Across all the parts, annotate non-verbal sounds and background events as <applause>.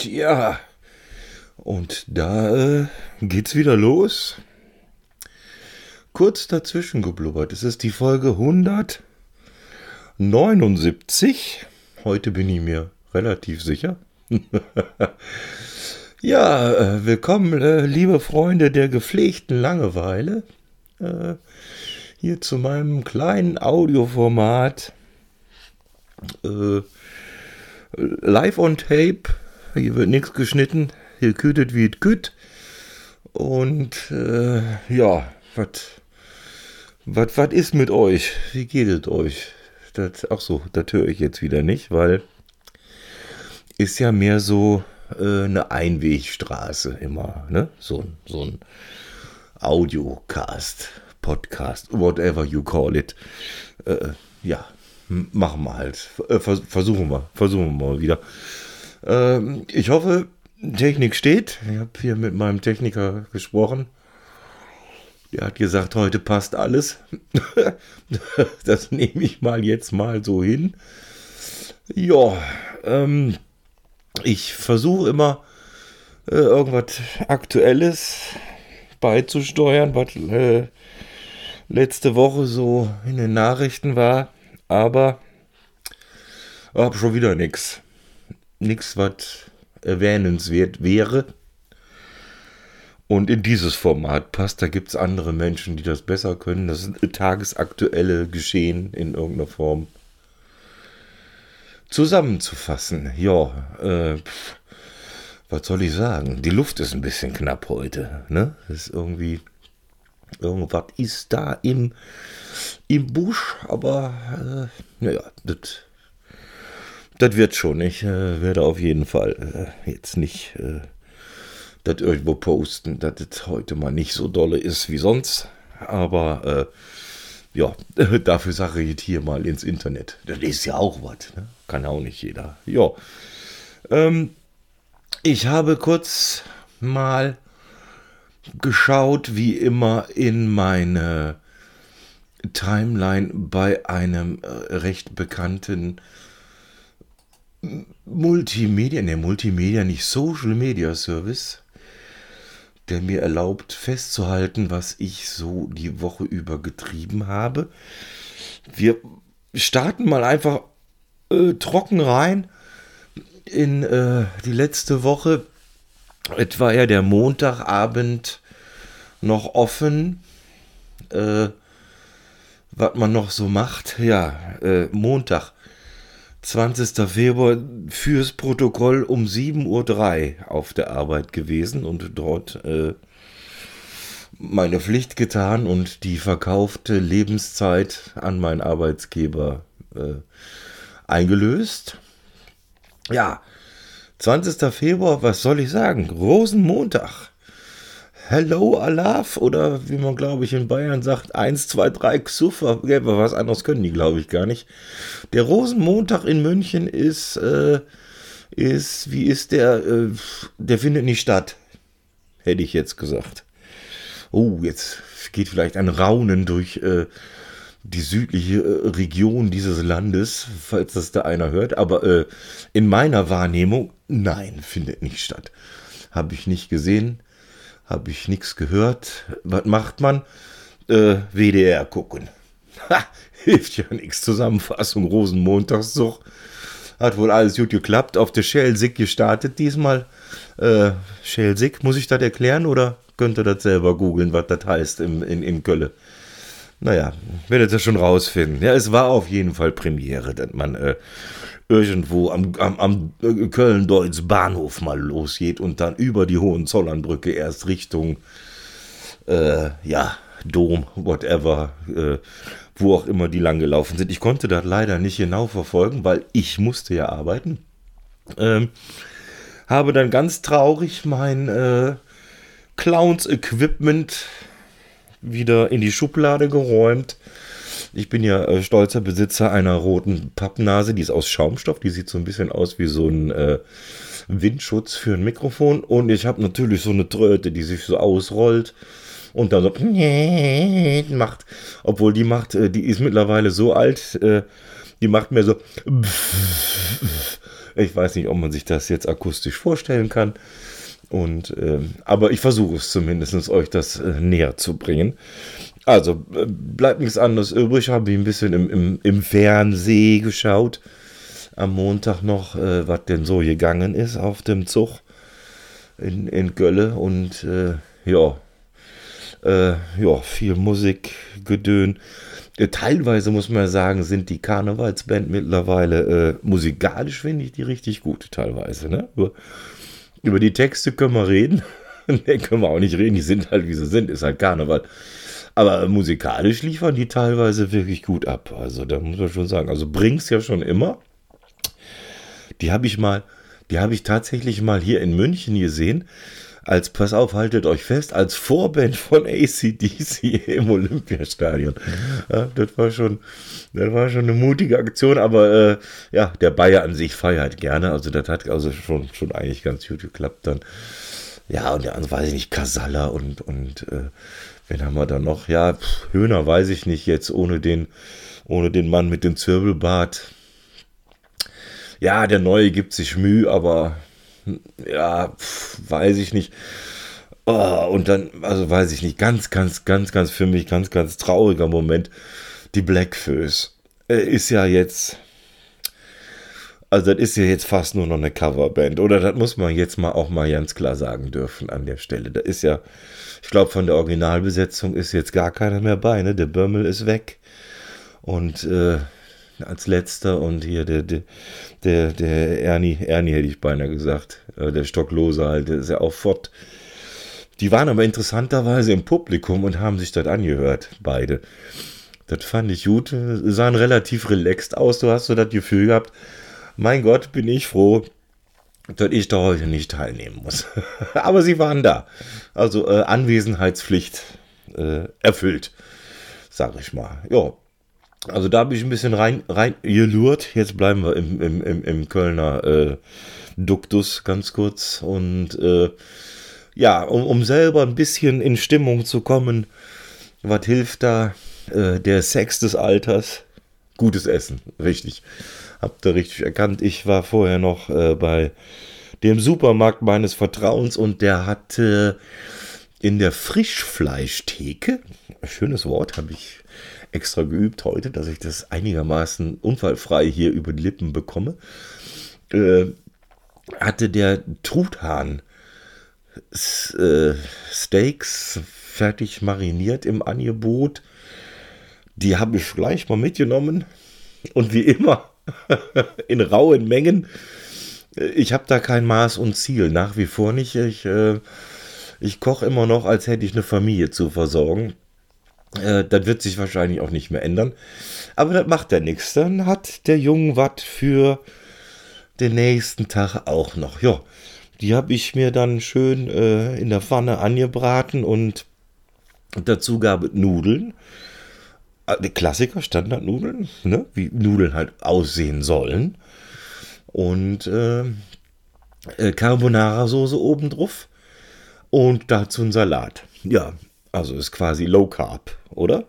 Tja, und da äh, geht's wieder los. Kurz dazwischen geblubbert. Es ist die Folge 179. Heute bin ich mir relativ sicher. <laughs> ja, äh, willkommen, äh, liebe Freunde der gepflegten Langeweile. Äh, hier zu meinem kleinen Audioformat. Äh, live on Tape. Hier wird nichts geschnitten. Hier kütet wie es küt. Und äh, ja, was was ist mit euch? Wie geht es euch? Das, ach so, das höre ich jetzt wieder nicht, weil ist ja mehr so äh, eine Einwegstraße immer, ne? So, so ein Audiocast, Podcast, whatever you call it. Äh, ja, machen wir halt. Äh, versuchen wir, versuchen wir mal wieder. Ähm, ich hoffe, Technik steht. Ich habe hier mit meinem Techniker gesprochen. Der hat gesagt, heute passt alles. <laughs> das nehme ich mal jetzt mal so hin. Ja, ähm, ich versuche immer äh, irgendwas Aktuelles beizusteuern, was äh, letzte Woche so in den Nachrichten war aber habe schon wieder nichts. Nichts, was erwähnenswert wäre. Und in dieses Format passt, da gibt es andere Menschen, die das besser können. Das ist tagesaktuelle Geschehen in irgendeiner Form zusammenzufassen. Ja, äh, was soll ich sagen? Die Luft ist ein bisschen knapp heute. Ne? Das ist irgendwie Irgendwas ist da im, im Busch, aber äh, naja, das das wird schon. Ich äh, werde auf jeden Fall äh, jetzt nicht äh, das irgendwo posten, dass das heute mal nicht so dolle ist wie sonst. Aber äh, ja, <laughs> dafür sage ich hier mal ins Internet. Das ist ja auch was. Ne? Kann auch nicht jeder. Ja. Ähm, ich habe kurz mal geschaut, wie immer, in meine Timeline bei einem äh, recht bekannten Multimedia, ne, Multimedia, nicht Social Media Service, der mir erlaubt festzuhalten, was ich so die Woche über getrieben habe. Wir starten mal einfach äh, trocken rein in äh, die letzte Woche etwa ja der Montagabend noch offen. Äh, was man noch so macht, ja, äh, Montag, 20. Februar, fürs Protokoll um 7.03 Uhr auf der Arbeit gewesen und dort äh, meine Pflicht getan und die verkaufte Lebenszeit an meinen Arbeitsgeber äh, eingelöst. Ja, 20. Februar, was soll ich sagen? Rosenmontag. Hello Alaf oder wie man glaube ich in Bayern sagt, 1, 2, 3 Xuffer. Was anderes können die glaube ich gar nicht. Der Rosenmontag in München ist, äh, ist, wie ist der? Äh, der findet nicht statt. Hätte ich jetzt gesagt. Oh, jetzt geht vielleicht ein Raunen durch äh, die südliche äh, Region dieses Landes, falls das da einer hört. Aber äh, in meiner Wahrnehmung, nein, findet nicht statt. Habe ich nicht gesehen, habe ich nichts gehört. Was macht man? Äh, WDR gucken. Ha, hilft ja nichts. Zusammenfassung, Rosenmontagszug. Hat wohl alles gut geklappt. Auf der Schelsig gestartet diesmal. Äh, Schelsig, muss ich das erklären oder könnt ihr das selber googeln, was das heißt im, in, in Kölle? Naja, werdet ihr schon rausfinden. Ja, es war auf jeden Fall Premiere, dass man äh, irgendwo am, am, am Köln-Deutz Bahnhof mal losgeht und dann über die Hohenzollernbrücke erst Richtung, äh, ja, Dom, whatever, äh, wo auch immer die lang gelaufen sind. Ich konnte das leider nicht genau verfolgen, weil ich musste ja arbeiten. Ähm, habe dann ganz traurig mein äh, Clowns-Equipment wieder in die Schublade geräumt. Ich bin ja äh, stolzer Besitzer einer roten Pappnase, die ist aus Schaumstoff, die sieht so ein bisschen aus wie so ein äh, Windschutz für ein Mikrofon. Und ich habe natürlich so eine Tröte, die sich so ausrollt und dann so <laughs> macht, obwohl die macht, äh, die ist mittlerweile so alt, äh, die macht mir so <laughs> Ich weiß nicht, ob man sich das jetzt akustisch vorstellen kann. Und, äh, aber ich versuche es zumindest, euch das äh, näher zu bringen. Also äh, bleibt nichts anderes übrig. Habe ich ein bisschen im, im, im Fernsehen geschaut. Am Montag noch, äh, was denn so gegangen ist auf dem Zug in, in Gölle. Und äh, ja, äh, ja, viel Musik, Gedön. Äh, teilweise muss man sagen, sind die Karnevalsband mittlerweile äh, musikalisch, finde ich die richtig gut, teilweise. Ne? Über, über die Texte können wir reden. <laughs> ne, können wir auch nicht reden, die sind halt wie sie sind, ist halt Karneval. Aber musikalisch liefern die teilweise wirklich gut ab. Also da muss man schon sagen. Also bring's ja schon immer. Die habe ich mal, die habe ich tatsächlich mal hier in München gesehen als, pass auf, haltet euch fest, als Vorband von ACDC <laughs> im Olympiastadion. Ja, das war schon, das war schon eine mutige Aktion, aber äh, ja, der Bayer an sich feiert gerne, also das hat also schon, schon eigentlich ganz gut geklappt dann. Ja, und der andere weiß ich nicht, Kasala und, und äh, wen haben wir da noch? Ja, Höhner weiß ich nicht jetzt, ohne den, ohne den Mann mit dem Zirbelbart. Ja, der Neue gibt sich Mühe, aber ja, weiß ich nicht. Oh, und dann, also weiß ich nicht, ganz, ganz, ganz, ganz für mich, ganz, ganz trauriger Moment. Die Blackfoes äh, ist ja jetzt, also das ist ja jetzt fast nur noch eine Coverband, oder? Das muss man jetzt mal auch mal ganz klar sagen dürfen an der Stelle. Da ist ja, ich glaube, von der Originalbesetzung ist jetzt gar keiner mehr bei, ne? Der Bömmel ist weg. Und äh, als letzter und hier der, der, der, der Ernie, Ernie hätte ich beinahe gesagt, äh, der Stocklose halt, der ist ja auch fort. Die waren aber interessanterweise im Publikum und haben sich das angehört, beide. Das fand ich gut, sahen relativ relaxed aus. Du hast so das Gefühl gehabt, mein Gott, bin ich froh, dass ich da heute nicht teilnehmen muss. <laughs> aber sie waren da. Also äh, Anwesenheitspflicht äh, erfüllt, sag ich mal. Ja, also da habe ich ein bisschen rein, rein gelurt. Jetzt bleiben wir im, im, im, im Kölner äh, Duktus ganz kurz. Und äh, ja, um, um selber ein bisschen in Stimmung zu kommen, was hilft da? Äh, der Sex des Alters. Gutes Essen, richtig. Habt ihr richtig erkannt. Ich war vorher noch äh, bei dem Supermarkt meines Vertrauens und der hatte in der Frischfleischtheke, schönes Wort, habe ich extra geübt heute, dass ich das einigermaßen unfallfrei hier über die Lippen bekomme, äh, hatte der Truthahn äh, Steaks fertig mariniert im Angebot. Die habe ich gleich mal mitgenommen und wie immer <laughs> in rauen Mengen. Ich habe da kein Maß und Ziel, nach wie vor nicht. Ich, äh, ich koche immer noch, als hätte ich eine Familie zu versorgen. Äh, das wird sich wahrscheinlich auch nicht mehr ändern. Aber das macht ja nichts. Dann hat der Junge was für den nächsten Tag auch noch. Ja, die habe ich mir dann schön äh, in der Pfanne angebraten und dazu gab es Nudeln. Äh, die Klassiker, Standardnudeln, ne? wie Nudeln halt aussehen sollen. Und äh, äh Carbonara-Soße obendrauf. Und dazu ein Salat. Ja, also ist quasi Low Carb, oder?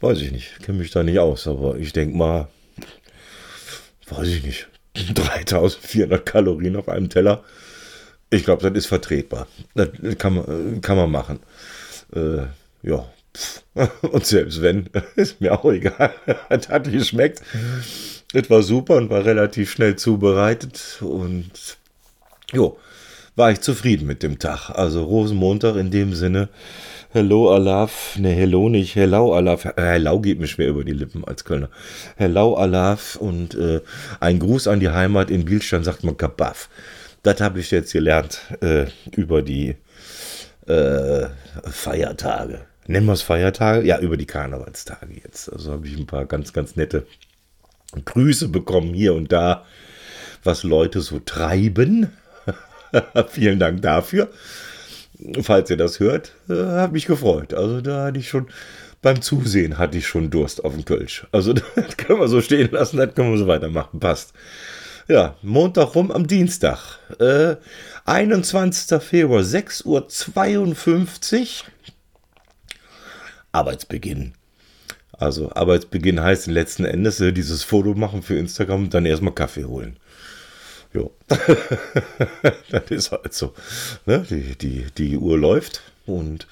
Weiß ich nicht, kenne mich da nicht aus, aber ich denke mal, weiß ich nicht, <laughs> 3400 Kalorien auf einem Teller. Ich glaube, das ist vertretbar. Das kann man, kann man machen. Äh, ja. <laughs> Und selbst wenn, <laughs> ist mir auch egal. <laughs> Es hat geschmeckt. Es war super und war relativ schnell zubereitet. Und jo, war ich zufrieden mit dem Tag. Also Rosenmontag in dem Sinne. Hello Alaf, ne Hello nicht, Hello Alaf, äh, Hello geht mir schwer über die Lippen als Kölner. Hello Alaf und äh, ein Gruß an die Heimat in Bielstein sagt man Kabaff. Das habe ich jetzt gelernt äh, über die äh, Feiertage. Nennen wir es Feiertage? Ja, über die Karnevalstage jetzt. Also habe ich ein paar ganz, ganz nette Grüße bekommen hier und da, was Leute so treiben. <laughs> Vielen Dank dafür. Falls ihr das hört, äh, hat mich gefreut. Also da hatte ich schon, beim Zusehen hatte ich schon Durst auf dem Kölsch. Also <laughs> das können wir so stehen lassen, das können wir so weitermachen. Passt. Ja, Montag rum am Dienstag. Äh, 21. Februar, 6.52 Uhr. Arbeitsbeginn. Also Arbeitsbeginn heißt letzten Endes äh, dieses Foto machen für Instagram und dann erstmal Kaffee holen. Ja. <laughs> das ist halt so. Ne? Die, die, die Uhr läuft und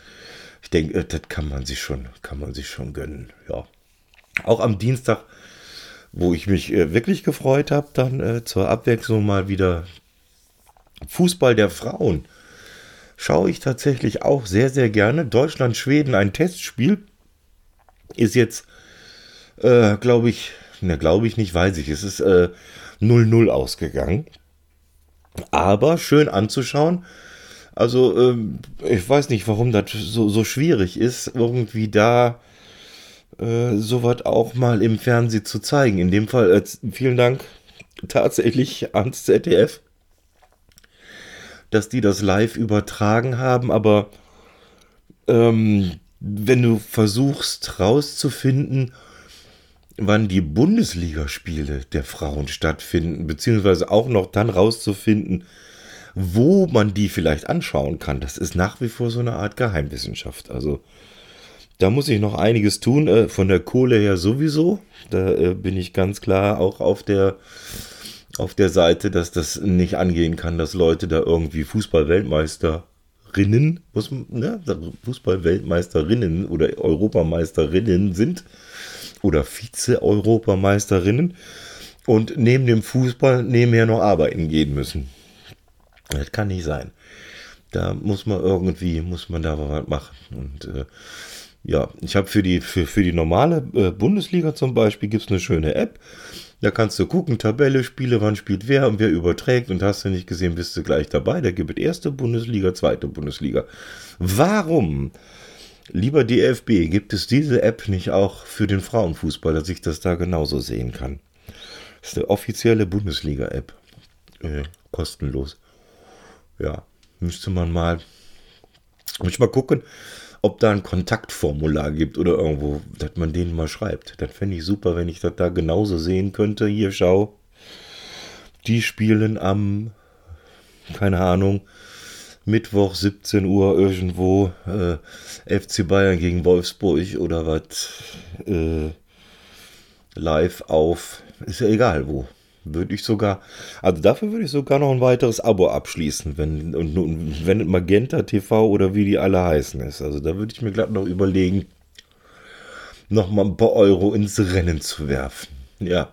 ich denke, äh, das kann man sich schon, kann man sich schon gönnen. Ja. Auch am Dienstag, wo ich mich äh, wirklich gefreut habe, dann äh, zur Abwechslung mal wieder Fußball der Frauen. Schaue ich tatsächlich auch sehr, sehr gerne. Deutschland-Schweden, ein Testspiel. Ist jetzt, äh, glaube ich, ne, glaube ich nicht, weiß ich. Es ist äh, 0-0 ausgegangen. Aber schön anzuschauen. Also, ähm, ich weiß nicht, warum das so, so schwierig ist, irgendwie da äh, sowas auch mal im Fernsehen zu zeigen. In dem Fall, äh, vielen Dank tatsächlich ans ZDF, dass die das live übertragen haben, aber ähm, wenn du versuchst rauszufinden, wann die Bundesligaspiele der Frauen stattfinden, beziehungsweise auch noch dann rauszufinden, wo man die vielleicht anschauen kann, das ist nach wie vor so eine Art Geheimwissenschaft. Also da muss ich noch einiges tun, äh, von der Kohle her sowieso. Da äh, bin ich ganz klar auch auf der, auf der Seite, dass das nicht angehen kann, dass Leute da irgendwie Fußball-Weltmeisterinnen, ne, Fußball-Weltmeisterinnen oder Europameisterinnen sind oder Vize-Europameisterinnen und neben dem Fußball nebenher noch arbeiten gehen müssen. Das kann nicht sein. Da muss man irgendwie, muss man da was machen. Und äh, ja, ich habe für die, für, für die normale äh, Bundesliga zum Beispiel gibt es eine schöne App. Da kannst du gucken, Tabelle, Spiele, wann spielt wer und wer überträgt. Und hast du nicht gesehen, bist du gleich dabei. Da gibt es erste Bundesliga, zweite Bundesliga. Warum Lieber DFB, gibt es diese App nicht auch für den Frauenfußball, dass ich das da genauso sehen kann? Das ist eine offizielle Bundesliga-App. Äh, kostenlos. Ja, müsste man mal. Muss ich mal gucken, ob da ein Kontaktformular gibt oder irgendwo, dass man denen mal schreibt. Das fände ich super, wenn ich das da genauso sehen könnte. Hier, schau. Die spielen am, keine Ahnung, Mittwoch 17 Uhr irgendwo äh, FC Bayern gegen Wolfsburg oder was äh, live auf, ist ja egal wo. Würde ich sogar, also dafür würde ich sogar noch ein weiteres Abo abschließen, wenn, und, und wenn Magenta TV oder wie die alle heißen ist. Also da würde ich mir glatt noch überlegen, noch mal ein paar Euro ins Rennen zu werfen. Ja.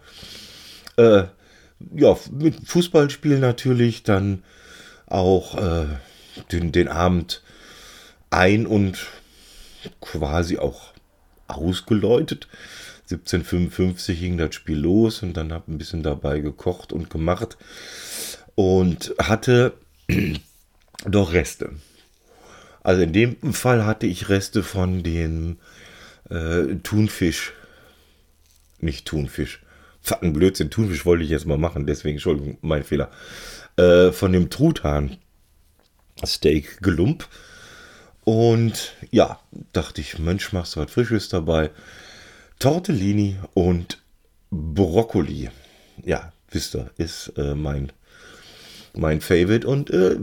Äh, ja, mit Fußballspielen natürlich, dann auch äh, den, den Abend ein und quasi auch ausgeläutet. 1755 ging das Spiel los und dann habe ein bisschen dabei gekocht und gemacht und hatte <clears throat> doch Reste. Also in dem Fall hatte ich Reste von dem äh, Thunfisch. Nicht Thunfisch. Fucking Blödsinn, Thunfisch wollte ich jetzt mal machen, deswegen, Entschuldigung, mein Fehler. Äh, von dem Truthahn Steak gelump. Und ja, dachte ich, Mensch, machst du was Frisches dabei. Tortellini und Brokkoli. Ja, wisst ihr, ist äh, mein, mein Favorite. Und äh,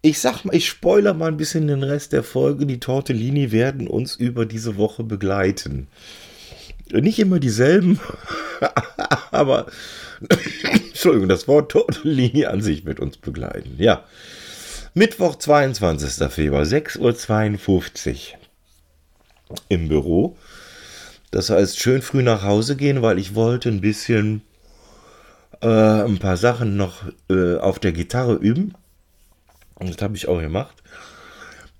ich sag mal, ich spoiler mal ein bisschen den Rest der Folge. Die Tortellini werden uns über diese Woche begleiten. Nicht immer dieselben, <laughs> aber <coughs> Entschuldigung, das Wort Tortellini an sich wird uns begleiten. Ja. Mittwoch, 22. Februar, 6.52 Uhr im Büro. Das heißt, schön früh nach Hause gehen, weil ich wollte ein bisschen äh, ein paar Sachen noch äh, auf der Gitarre üben. Und das habe ich auch gemacht.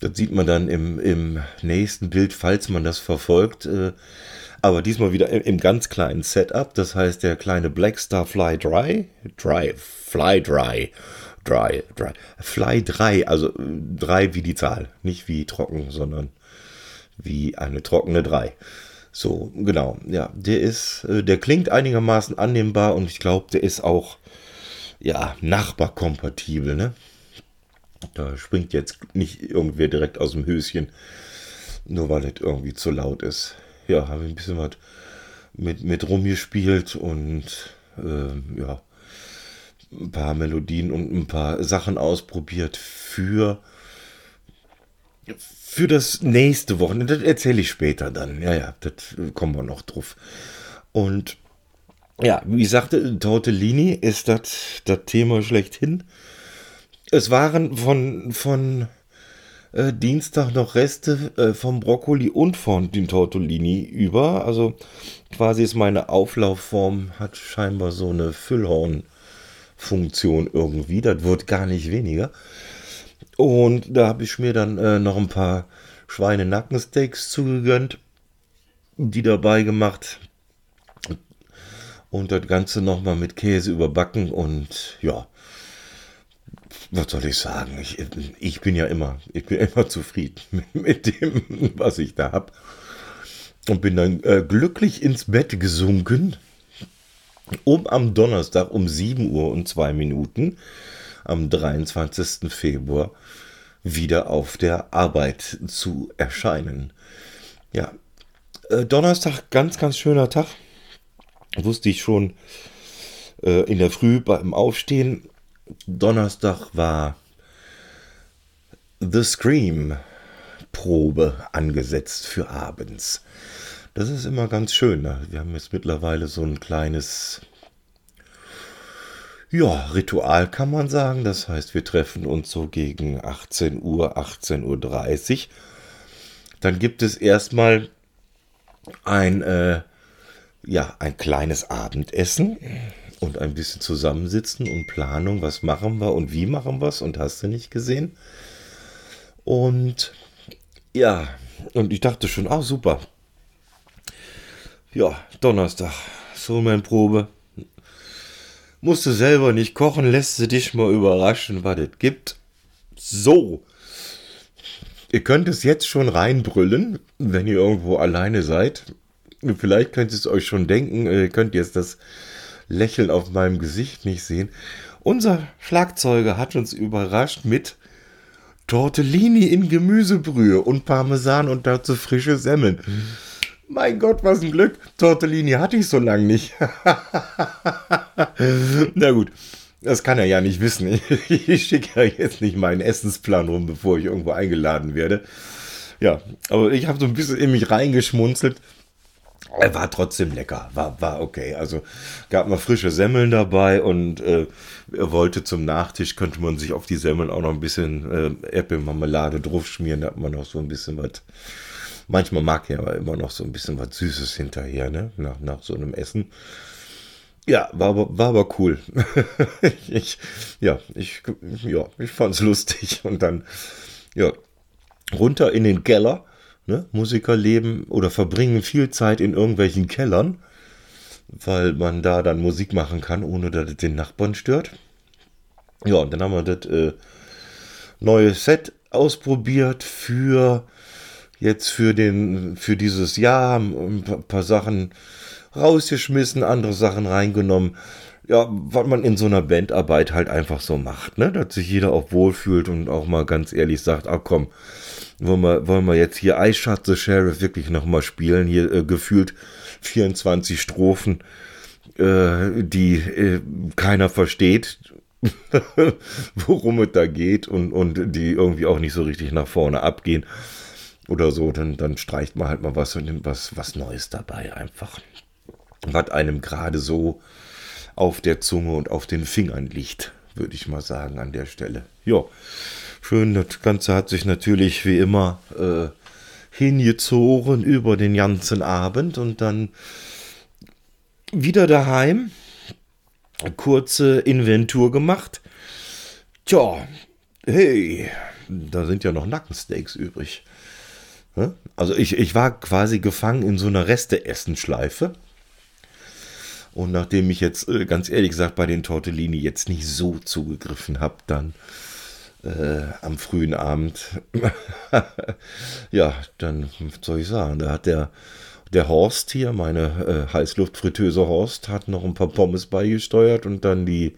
Das sieht man dann im, im nächsten Bild, falls man das verfolgt. Äh, aber diesmal wieder im, im, ganz kleinen Setup. Das heißt, der kleine Blackstar Fly Dry, Dry, Fly Dry Dry, dry. Fly 3, also 3 wie die Zahl. Nicht wie trocken, sondern wie eine trockene 3. So, genau. Ja, der ist, äh, der klingt einigermaßen annehmbar und ich glaube, der ist auch, ja, nachbarkompatibel, ne? Da springt jetzt nicht irgendwer direkt aus dem Höschen, nur weil es irgendwie zu laut ist. Ja, habe ich ein bisschen was mit, mit rumgespielt und äh, ja, ein paar Melodien und ein paar Sachen ausprobiert für für das nächste Wochenende. Das erzähle ich später dann. Ja, ja, das kommen wir noch drauf. Und Ja, wie ich sagte, Tortellini ist das Thema schlechthin. Es waren von, von äh, Dienstag noch Reste äh, vom Brokkoli und von den Tortellini über. Also quasi ist meine Auflaufform, hat scheinbar so eine Füllhorn-Funktion irgendwie. Das wird gar nicht weniger. Und da habe ich mir dann äh, noch ein paar Schweinenackensteaks zugegönnt, die dabei gemacht. Und das Ganze nochmal mit Käse überbacken und ja, was soll ich sagen? Ich, ich bin ja immer, ich bin <laughs> immer zufrieden <laughs> mit, dem, was ich da habe. Und bin dann äh, glücklich ins Bett gesunken, um am Donnerstag um 7 Uhr und 2 Minuten, am 23. Februar, wieder auf der Arbeit zu erscheinen. Ja, äh, Donnerstag, ganz, ganz schöner Tag. Wusste ich schon äh, in der Früh beim Aufstehen Donnerstag war The Scream Probe angesetzt für abends. Das ist immer ganz schön. Ne? Wir haben jetzt mittlerweile so ein kleines ja, Ritual kann man sagen. Das heißt, wir treffen uns so gegen 18 Uhr, 18.30 Uhr. Dann gibt es erstmal ein, äh, ja, ein kleines Abendessen und ein bisschen zusammensitzen und Planung, was machen wir und wie machen wir es und hast du nicht gesehen. Und ja, und ich dachte schon, ah super. Ja, Donnerstag, so mein Probe. Musst du selber nicht kochen, lässt du dich mal überraschen, was es gibt. So. Ihr könnt es jetzt schon reinbrüllen, wenn ihr irgendwo alleine seid. Vielleicht könnt ihr es euch schon denken, ihr könnt jetzt das Lächeln auf meinem Gesicht nicht sehen. Unser Schlagzeuger hat uns überrascht mit Tortellini in Gemüsebrühe und Parmesan und dazu frische Semmeln. Mein Gott, was ein Glück. Tortellini hatte ich so lange nicht. <laughs> Na gut, das kann er ja nicht wissen. <laughs> Ich schicke ja jetzt nicht meinen Essensplan rum, bevor ich irgendwo eingeladen werde. Ja, aber ich habe so ein bisschen in mich reingeschmunzelt. Er war trotzdem lecker, war, war okay. Also gab mal frische Semmeln dabei und äh, er wollte zum Nachtisch, könnte man sich auf die Semmeln auch noch ein bisschen äh, Äpfelmarmelade drauf schmieren, da hat man noch so ein bisschen was. Manchmal mag er aber immer noch so ein bisschen was Süßes hinterher, ne? Nach, nach so einem Essen. Ja, war aber, war aber cool. <laughs> ich, ja, ich, ja, ich fand's lustig. Und dann, ja, runter in den Keller Ne? Musiker leben oder verbringen viel Zeit in irgendwelchen Kellern, weil man da dann Musik machen kann, ohne dass es den Nachbarn stört. Ja, und dann haben wir das äh, neue Set ausprobiert für jetzt für den für dieses Jahr ein paar Sachen rausgeschmissen, andere Sachen reingenommen. Ja, was man in so einer Bandarbeit halt einfach so macht, ne? Dass sich jeder auch wohlfühlt und auch mal ganz ehrlich sagt, ach komm, wollen wir, wollen wir jetzt hier I Shot the Sheriff wirklich nochmal spielen. Hier äh, gefühlt 24 Strophen, äh, die äh, keiner versteht, <laughs> worum es da geht und, und die irgendwie auch nicht so richtig nach vorne abgehen oder so. Dann, dann streicht man halt mal was und nimmt was, was Neues dabei einfach. Was einem gerade so auf der Zunge und auf den Fingern liegt, würde ich mal sagen an der Stelle. Ja. Schön, das Ganze hat sich natürlich wie immer äh, hingezogen über den ganzen Abend und dann wieder daheim. Kurze Inventur gemacht. Tja, hey, da sind ja noch Nackensteaks übrig. Also ich, ich war quasi gefangen in so einer Reste-Essen-Schleife. Und nachdem ich jetzt äh, ganz ehrlich gesagt bei den Tortellini jetzt nicht so zugegriffen habe, dann äh, am frühen Abend, <laughs> ja, dann soll ich sagen, da hat der, der Horst hier, meine äh, Heißluftfritteuse Horst, hat noch ein paar Pommes beigesteuert und dann die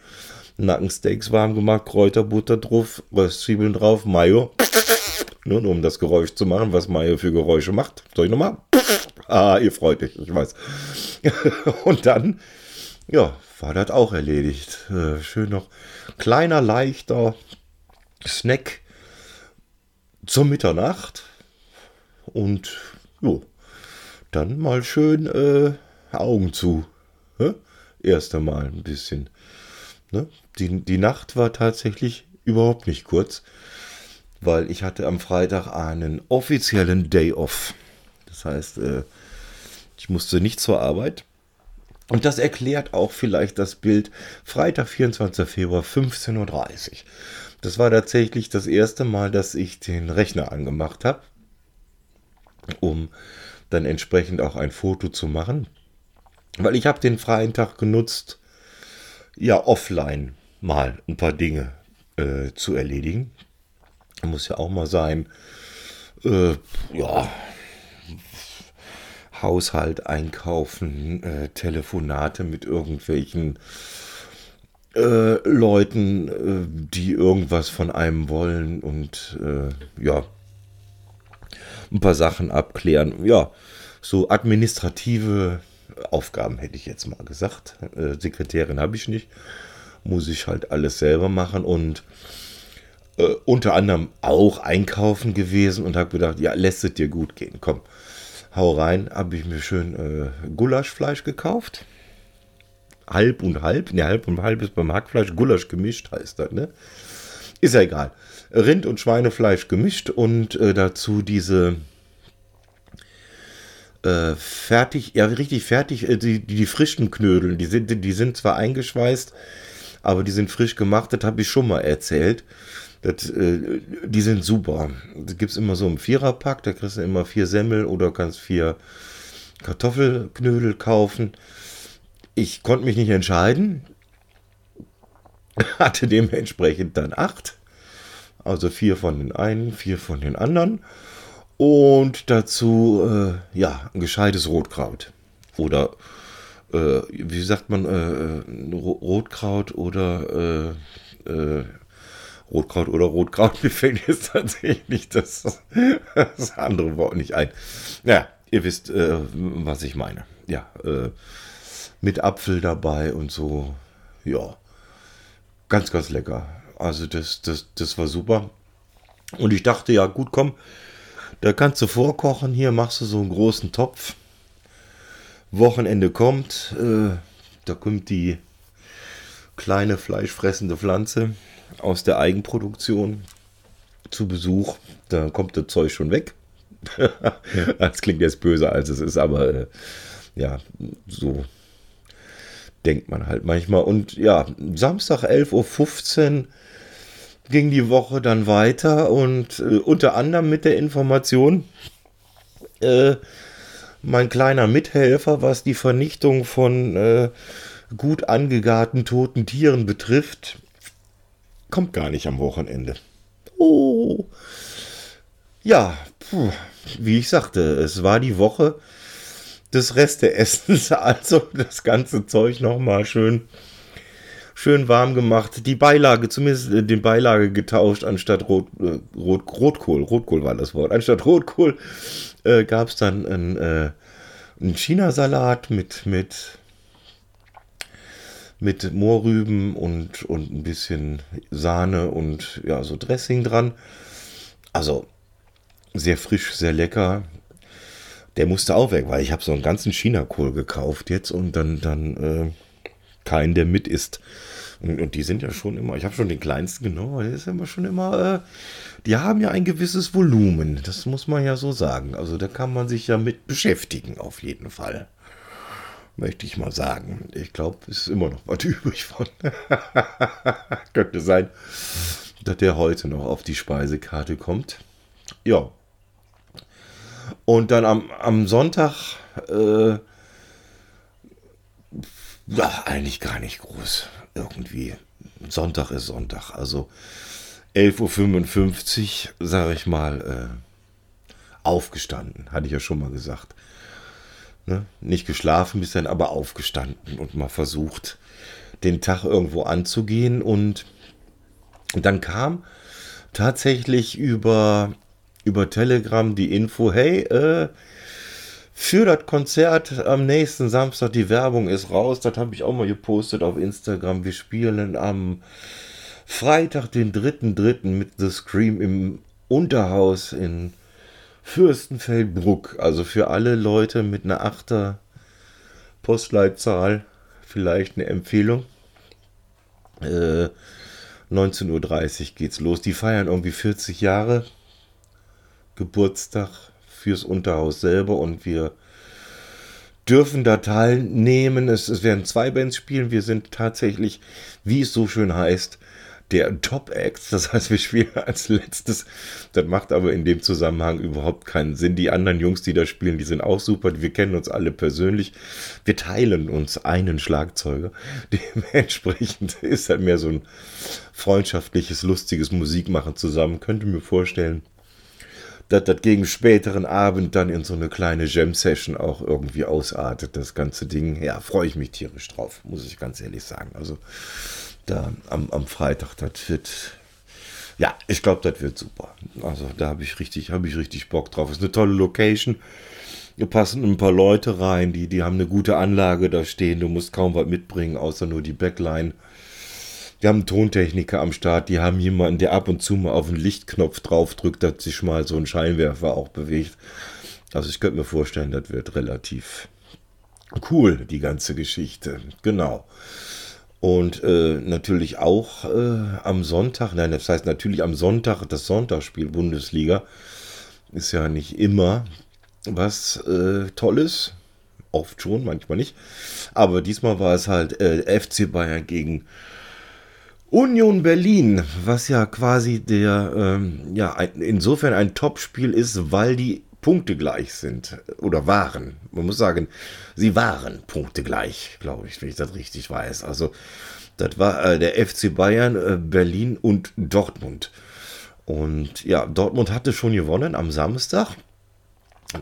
Nackensteaks warm gemacht, Kräuterbutter drauf, Röstzwiebeln drauf, Mayo. Nur um das Geräusch zu machen, was Mayo für Geräusche macht. Soll ich nochmal? <laughs> Ah, ihr freut euch, ich weiß. <laughs> und dann, ja, war das auch erledigt. Äh, schön noch kleiner, leichter Snack zur Mitternacht. Und jo, dann mal schön äh, Augen zu. Hä? erste Mal ein bisschen. Ne? Die, die Nacht war tatsächlich überhaupt nicht kurz, weil ich hatte am Freitag einen offiziellen Day off. Das heißt, äh, ich musste nicht zur Arbeit. Und das erklärt auch vielleicht das Bild Freitag, 24. Februar, 15.30 Uhr. Das war tatsächlich das erste Mal, dass ich den Rechner angemacht habe, um dann entsprechend auch ein Foto zu machen. Weil ich habe den freien Tag genutzt, ja, offline mal ein paar Dinge äh, zu erledigen. Muss ja auch mal sein, äh, ja, Haushalt einkaufen, äh, Telefonate mit irgendwelchen äh, Leuten, äh, die irgendwas von einem wollen und äh, ja, ein paar Sachen abklären. Ja, so administrative Aufgaben hätte ich jetzt mal gesagt. Äh, Sekretärin habe ich nicht. Muss ich halt alles selber machen und äh, unter anderem auch einkaufen gewesen und habe gedacht, ja, lässt es dir gut gehen. Komm, hau rein. Habe ich mir schön äh, Gulaschfleisch gekauft. Halb und halb. Ne, halb und halb ist beim Hackfleisch. Gulasch gemischt heißt das, ne? Ist ja egal. Rind- und Schweinefleisch gemischt und äh, dazu diese äh, fertig, ja richtig fertig, äh, die, die, die, frischen Knödel, die sind, die sind zwar eingeschweißt, aber die sind frisch gemacht, das habe ich schon mal erzählt. Das, äh, die sind super. Das gibt es immer so im Viererpack, da kriegst du immer vier Semmel oder kannst vier Kartoffelknödel kaufen. Ich konnte mich nicht entscheiden, <laughs> hatte dementsprechend dann acht. Also vier von den einen, vier von den anderen. Und dazu, äh, ja, ein gescheites Rotkraut. Oder, äh, wie sagt man, äh, Rotkraut oder, äh, äh, Rotkraut oder Rotkraut. <laughs> Mir fällt jetzt tatsächlich das, das andere Wort nicht ein. Ja, ihr wisst, äh, was ich meine. Ja, mit Apfel dabei und so. Ja, ganz, ganz lecker. Also das, das, das war super. Und ich dachte, ja gut, komm, da kannst du vorkochen. Hier machst du so einen großen Topf. Wochenende kommt. Äh, da kommt die kleine fleischfressende Pflanze aus der Eigenproduktion zu Besuch. Da kommt das Zeug schon weg. <laughs> das klingt jetzt böser, als es ist, aber äh, ja, so denkt man halt manchmal. Und ja, Samstag 11.15 Uhr ging die Woche dann weiter und äh, unter anderem mit der Information, äh, mein kleiner Mithelfer, was die Vernichtung von äh, gut angegarten toten Tieren betrifft, kommt gar nicht am Wochenende. Oh. Ja, puh, wie ich sagte, es war die Woche des Resteessens, <laughs> also das ganze Zeug nochmal schön schön warm gemacht. Die Beilage, zumindest äh, den Beilage getauscht, anstatt Rot, äh, Rot, Rotkohl. Rotkohl war das Wort. Anstatt Rotkohl äh, gab es dann einen, äh, einen Chinasalat mit, mit, mit Mohrrüben und, und ein bisschen Sahne und ja, so Dressing dran. Also sehr frisch, sehr lecker. Der musste auch weg, weil ich habe so einen ganzen Chinakohl gekauft jetzt und dann, dann äh, keinen, der mit ist. Und, und, die sind ja schon immer, ich habe schon den kleinsten genommen, der ist immer schon immer, äh, die haben ja ein gewisses Volumen, das muss man ja so sagen. Also da kann man sich ja mit beschäftigen, auf jeden Fall. Möchte ich mal sagen. Ich glaube, es ist immer noch was <laughs> übrig von. <laughs> Könnte sein, dass der heute noch auf die Speisekarte kommt. Ja. Und dann am, am Sonntag, äh, ja, eigentlich gar nicht groß irgendwie. Sonntag ist Sonntag. Also 11.55 Uhr, sage ich mal, äh, aufgestanden. Hatte ich ja schon mal gesagt. Ne? Nicht geschlafen bis dann, aber aufgestanden und mal versucht, den Tag irgendwo anzugehen. Und dann kam tatsächlich über, über Telegram die Info, hey, äh, für das Konzert am nächsten Samstag. Die Werbung ist raus. Das habe ich auch mal gepostet auf Instagram. Wir spielen am Freitag, den 3.3. mit The Scream im Unterhaus in Fürstenfeldbruck. Also für alle Leute mit einer 8er Postleitzahl vielleicht eine Empfehlung. Äh, 19.30 Uhr geht's los. Die feiern irgendwie 40 Jahre Geburtstag fürs Unterhaus selber und wir dürfen da teilnehmen. Es, es werden zwei Bands spielen. Wir sind tatsächlich, wie es so schön heißt, der Top Acts. Das heißt, wir spielen als letztes. Das macht aber in dem Zusammenhang überhaupt keinen Sinn. Die anderen Jungs, die da spielen, die sind auch super. Wir kennen uns alle persönlich. Wir teilen uns einen Schlagzeuger. <laughs> Dementsprechend ist halt mehr so ein freundschaftliches, lustiges Musikmachen zusammen. Könnte mir vorstellen, dass das gegen späteren Abend dann in so eine kleine Jam-Session auch irgendwie ausartet, das ganze Ding. Ja, freue ich mich tierisch drauf, muss ich ganz ehrlich sagen. Also da am, am Freitag, das wird, ja, ich glaube, das wird super. Also da habe ich richtig, habe ich richtig Bock drauf. Ist eine tolle Location. Hier passen ein paar Leute rein, die, die haben eine gute Anlage da stehen. Du musst kaum was mitbringen, außer nur die Backline. Wir haben einen Tontechniker am Start, die haben jemanden, der ab und zu mal auf den Lichtknopf draufdrückt, dass sich mal so ein Scheinwerfer auch bewegt. Also ich könnte mir vorstellen, das wird relativ cool, die ganze Geschichte. Genau. Und äh, natürlich auch äh, am Sonntag, nein, das heißt natürlich am Sonntag, das Sonntagsspiel Bundesliga ist ja nicht immer was äh, Tolles. Oft schon, manchmal nicht. Aber diesmal war es halt äh, FC Bayern gegen Union Berlin, was ja quasi der, ähm, ja, insofern ein Topspiel ist, weil die Punkte gleich sind oder waren. Man muss sagen, sie waren Punkte gleich, glaube ich, wenn ich das richtig weiß. Also das war äh, der FC Bayern, äh, Berlin und Dortmund. Und ja, Dortmund hatte schon gewonnen am Samstag.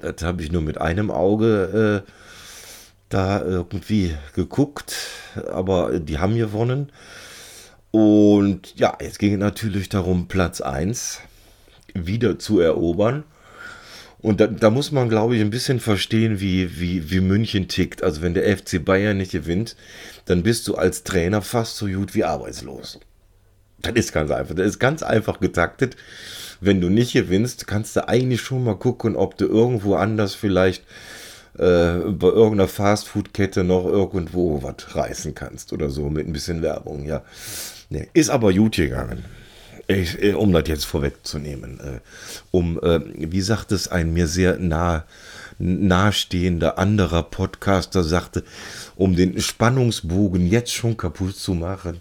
Das habe ich nur mit einem Auge äh, da irgendwie geguckt, aber die haben gewonnen. Und ja, jetzt ging es natürlich darum, Platz 1 wieder zu erobern. Und da, da, muss man, glaube ich, ein bisschen verstehen, wie, wie, wie München tickt. Also wenn der FC Bayern nicht gewinnt, dann bist du als Trainer fast so gut wie arbeitslos. Das ist ganz einfach. Das ist ganz einfach getaktet. Wenn du nicht gewinnst, kannst du eigentlich schon mal gucken, ob du irgendwo anders vielleicht äh, bei irgendeiner Fastfood-Kette noch irgendwo was reißen kannst oder so mit ein bisschen Werbung, ja. Nee, ist aber gut gegangen. Ich, äh, um das jetzt vorwegzunehmen. Äh, um, äh, wie sagt es ein mir sehr nah, nahestehender anderer Podcaster sagte, um den Spannungsbogen jetzt schon kaputt zu machen,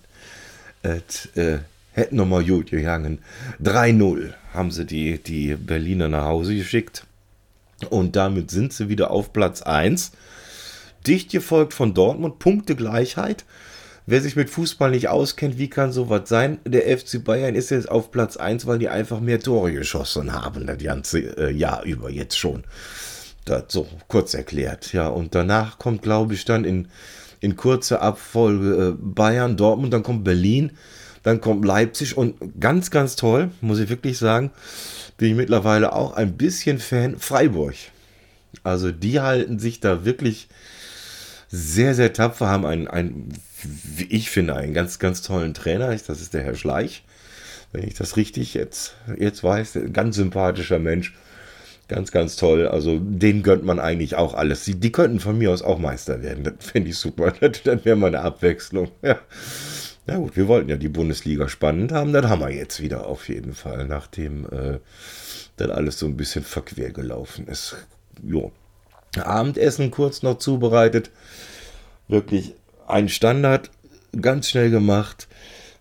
et, äh, hätten nochmal gut gegangen. 3-0 haben sie die, die Berliner nach Hause geschickt. Und damit sind sie wieder auf Platz 1. Dicht gefolgt von Dortmund, Punktegleichheit. Wer sich mit Fußball nicht auskennt, wie kann sowas sein? Der FC Bayern ist jetzt auf Platz 1, weil die einfach mehr Tore geschossen haben, das ganze äh, Jahr über jetzt schon. Das so kurz erklärt. Ja, und danach kommt, glaube ich, dann in, in kurzer Abfolge äh, Bayern, Dortmund, dann kommt Berlin, dann kommt Leipzig und ganz, ganz toll, muss ich wirklich sagen, bin ich mittlerweile auch ein bisschen Fan Freiburg. Also die halten sich da wirklich sehr, sehr tapfer, haben einen, einen wie ich finde, einen ganz, ganz tollen Trainer. Das ist der Herr Schleich. Wenn ich das richtig jetzt, jetzt weiß, ganz sympathischer Mensch. Ganz, ganz toll. Also, den gönnt man eigentlich auch alles. Die, die könnten von mir aus auch Meister werden. Das fände ich super. <laughs> Das, das wäre mal eine Abwechslung. Ja. Na gut, wir wollten ja die Bundesliga spannend haben. Das haben wir jetzt wieder auf jeden Fall, nachdem äh, dann alles so ein bisschen verquer gelaufen ist. Jo. Abendessen kurz noch zubereitet. Wirklich ein Standard, ganz schnell gemacht.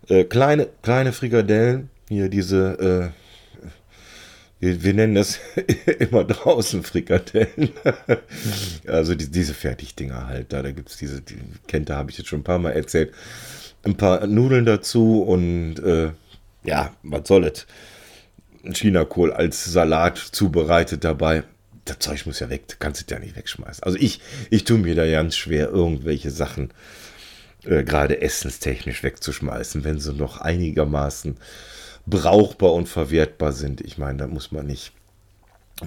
Äh, kleine, kleine Frikadellen, hier diese, äh, wir, wir, nennen das <laughs> immer draußen Frikadellen. <laughs> also die, diese Fertigdinger halt, da, da gibt es diese, die kennt, da habe ich jetzt schon ein paar Mal erzählt. Ein paar Nudeln dazu und äh, ja, was soll es? Chinakohl als Salat zubereitet dabei. Das Zeug muss ja weg, du kannst es ja nicht wegschmeißen. Also ich, ich tue mir da ganz schwer, irgendwelche Sachen äh, gerade essenstechnisch wegzuschmeißen, wenn sie noch einigermaßen brauchbar und verwertbar sind. Ich meine, da muss man nicht,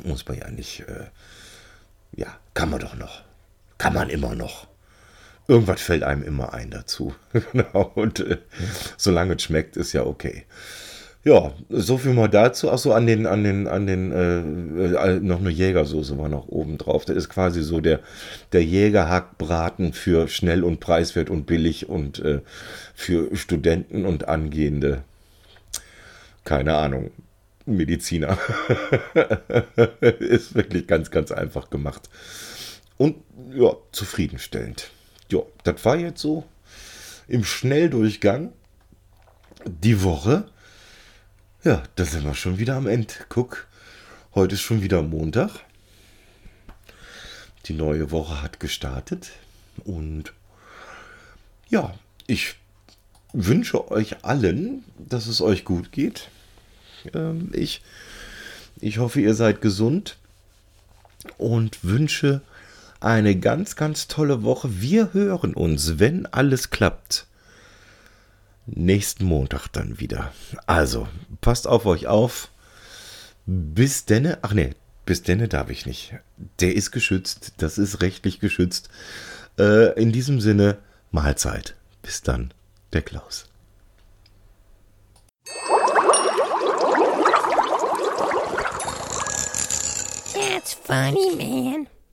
muss man ja nicht, äh, ja, kann man doch noch. Kann man immer noch. Irgendwas fällt einem immer ein dazu. <laughs> genau. Und äh, solange es schmeckt, ist ja okay. Ja, so viel mal dazu. Achso, an den, an den, an den, äh, äh, noch eine Jägersoße war noch oben drauf. Das ist quasi so der, der Jägerhackbraten für schnell und preiswert und billig und äh, für Studenten und angehende, keine Ahnung, Mediziner. <laughs> ist wirklich ganz, ganz einfach gemacht. Und ja, zufriedenstellend. Ja, das war jetzt so im Schnelldurchgang die Woche. Ja, da sind wir schon wieder am Ende. Guck, heute ist schon wieder Montag. Die neue Woche hat gestartet. Und ja, ich wünsche euch allen, dass es euch gut geht. Ähm, ich, ich hoffe, ihr seid gesund und wünsche eine ganz, ganz tolle Woche. Wir hören uns, wenn alles klappt nächsten Montag dann wieder. Also, passt auf euch auf. Bis denne, ach nee, bis denne darf ich nicht. Der ist geschützt, das ist rechtlich geschützt. Äh, in diesem Sinne, Mahlzeit. Bis dann, der Klaus. That's funny, man.